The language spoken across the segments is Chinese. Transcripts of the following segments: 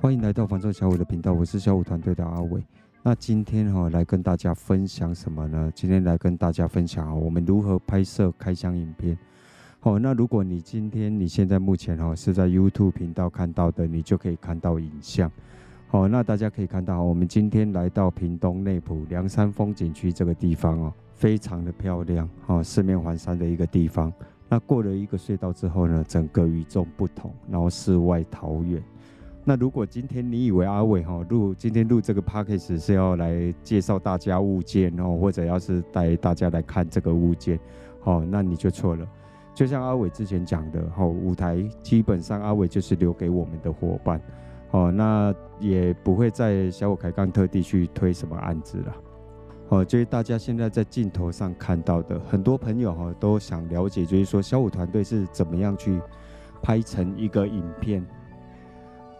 欢迎来到房仲小五的频道，我是小五团队的阿伟。那今天哈来跟大家分享什么呢？今天来跟大家分享啊，我们如何拍摄开箱影片。好，那如果你今天你现在目前哈是在 YouTube 频道看到的，你就可以看到影像。好，那大家可以看到，我们今天来到屏东内埔凉山风景区这个地方哦，非常的漂亮哦，四面环山的一个地方。那过了一个隧道之后呢，整个与众不同，然后世外桃源。那如果今天你以为阿伟哈录今天录这个 podcast 是要来介绍大家物件哦，或者要是带大家来看这个物件，哦，那你就错了。就像阿伟之前讲的，哦，舞台基本上阿伟就是留给我们的伙伴，哦，那也不会在小武开杠特地去推什么案子了，哦，就是大家现在在镜头上看到的，很多朋友哈都想了解，就是说小五团队是怎么样去拍成一个影片。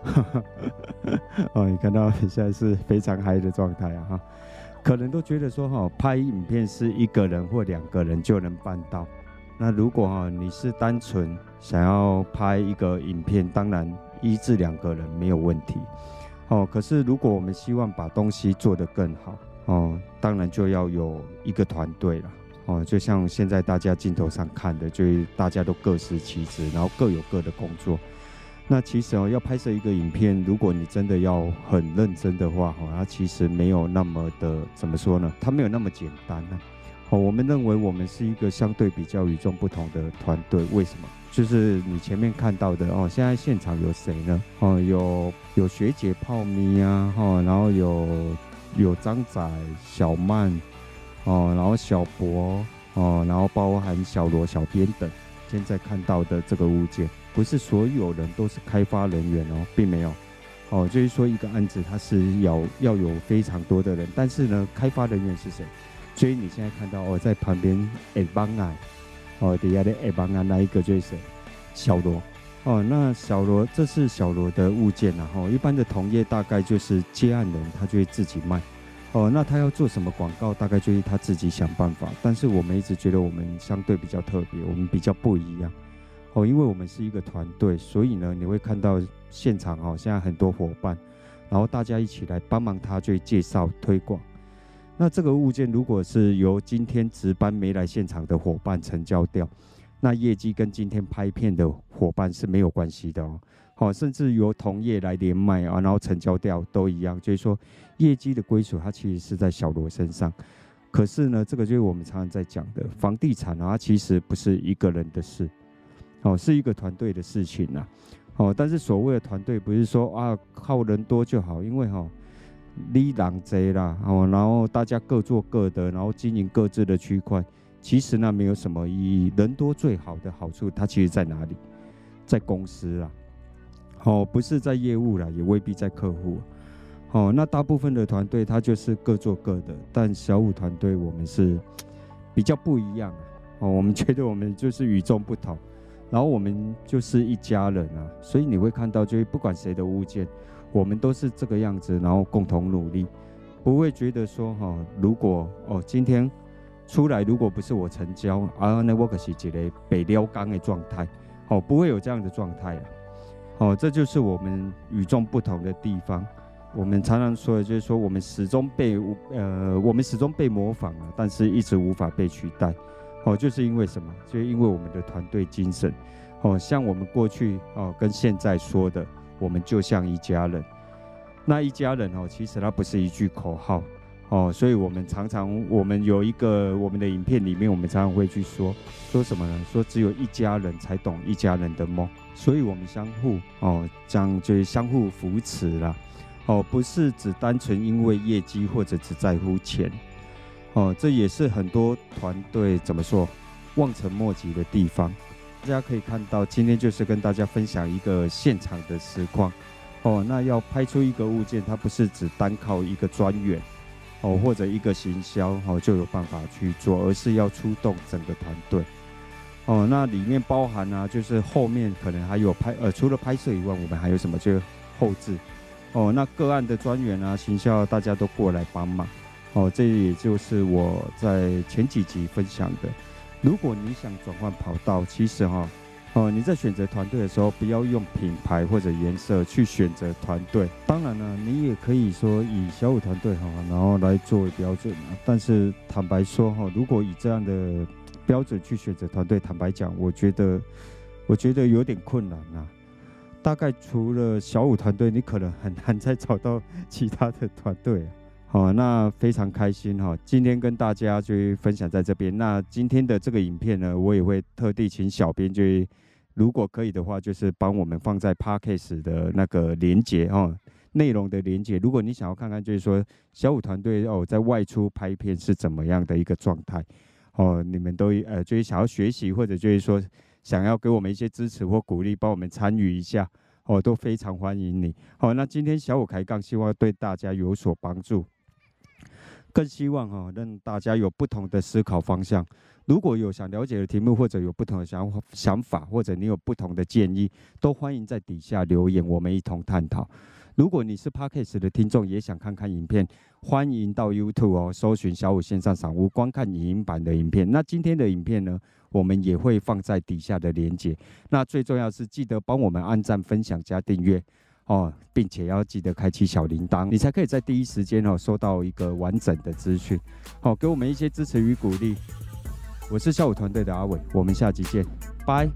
哦，你看到现在是非常嗨的状态啊！哈，可能都觉得说哈，拍影片是一个人或两个人就能办到。那如果哈你是单纯想要拍一个影片，当然一至两个人没有问题。哦，可是如果我们希望把东西做得更好，哦，当然就要有一个团队了。哦，就像现在大家镜头上看的，就是大家都各司其职，然后各有各的工作。那其实哦，要拍摄一个影片，如果你真的要很认真的话，哈，它其实没有那么的怎么说呢？它没有那么简单呢。哦，我们认为我们是一个相对比较与众不同的团队。为什么？就是你前面看到的哦，现在现场有谁呢？哦，有有学姐泡咪啊，哈，然后有有张仔、小曼，哦，然后小博，哦，然后包含小罗、小编等。现在看到的这个物件，不是所有人都是开发人员哦，并没有，哦，就是说一个案子它是要要有非常多的人，但是呢，开发人员是谁？所以你现在看到哦，在旁边哎帮啊，哦底下的哎帮啊，那一个就是谁？小罗，哦，那小罗这是小罗的物件然后，一般的同业大概就是接案人他就会自己卖。哦，那他要做什么广告，大概就是他自己想办法。但是我们一直觉得我们相对比较特别，我们比较不一样。哦，因为我们是一个团队，所以呢，你会看到现场哦，现在很多伙伴，然后大家一起来帮忙他，去介绍推广。那这个物件如果是由今天值班没来现场的伙伴成交掉，那业绩跟今天拍片的伙伴是没有关系的哦。好，甚至由同业来连麦啊，然后成交掉都一样。就是说，业绩的归属它其实是在小罗身上。可是呢，这个就是我们常常在讲的房地产啊，它其实不是一个人的事，哦，是一个团队的事情呐。哦，但是所谓的团队不是说啊靠人多就好，因为哈，你人多啦，哦，然后大家各做各的，然后经营各自的区块，其实呢没有什么意义。人多最好的好处，它其实在哪里？在公司啊。哦，不是在业务啦，也未必在客户。哦，那大部分的团队他就是各做各的，但小五团队我们是比较不一样啊。哦，我们觉得我们就是与众不同，然后我们就是一家人啊。所以你会看到，就是不管谁的物件，我们都是这个样子，然后共同努力，不会觉得说哈、哦，如果哦今天出来如果不是我成交，啊那我可是一个白了钢的状态，哦，不会有这样的状态啊。哦，这就是我们与众不同的地方。我们常常说的就是说，我们始终被呃，我们始终被模仿啊，但是一直无法被取代。哦，就是因为什么？就是因为我们的团队精神。哦，像我们过去哦跟现在说的，我们就像一家人。那一家人哦，其实它不是一句口号。哦，所以我们常常，我们有一个我们的影片里面，我们常常会去说说什么呢？说只有一家人才懂一家人的梦，所以我们相互哦，这样就是相互扶持啦。哦，不是只单纯因为业绩或者只在乎钱，哦，这也是很多团队怎么说望尘莫及的地方。大家可以看到，今天就是跟大家分享一个现场的实况。哦，那要拍出一个物件，它不是只单靠一个专员。哦，或者一个行销哦，就有办法去做，而是要出动整个团队。哦，那里面包含啊，就是后面可能还有拍，呃，除了拍摄以外，我们还有什么？就是后置。哦，那个案的专员啊，行销大家都过来帮忙。哦，这也就是我在前几集分享的。如果你想转换跑道，其实哈，哦，哦你在选择团队的时候，不要用品牌或者颜色去选择团队。当然了，你也可以说以小五团队哈，然后来作为标准啊。但是坦白说哈，如果以这样的标准去选择团队，坦白讲，我觉得我觉得有点困难呐。大概除了小五团队，你可能很难再找到其他的团队。好，那非常开心哈，今天跟大家就分享在这边。那今天的这个影片呢，我也会特地请小编就。如果可以的话，就是帮我们放在 Podcast 的那个连接哦，内容的连接。如果你想要看看，就是说小五团队哦在外出拍片是怎么样的一个状态哦，你们都呃就是想要学习或者就是说想要给我们一些支持或鼓励，帮我们参与一下哦，都非常欢迎你。好，那今天小五开杠，希望对大家有所帮助。更希望哈，让大家有不同的思考方向。如果有想了解的题目，或者有不同的想法、想法，或者你有不同的建议，都欢迎在底下留言，我们一同探讨。如果你是 Podcast 的听众，也想看看影片，欢迎到 YouTube 哦，搜寻小五线上赏屋，观看影音版的影片。那今天的影片呢，我们也会放在底下的连结。那最重要是记得帮我们按赞、分享、加订阅。哦，并且要记得开启小铃铛，你才可以在第一时间哦收到一个完整的资讯。好，给我们一些支持与鼓励。我是下午团队的阿伟，我们下集见，拜。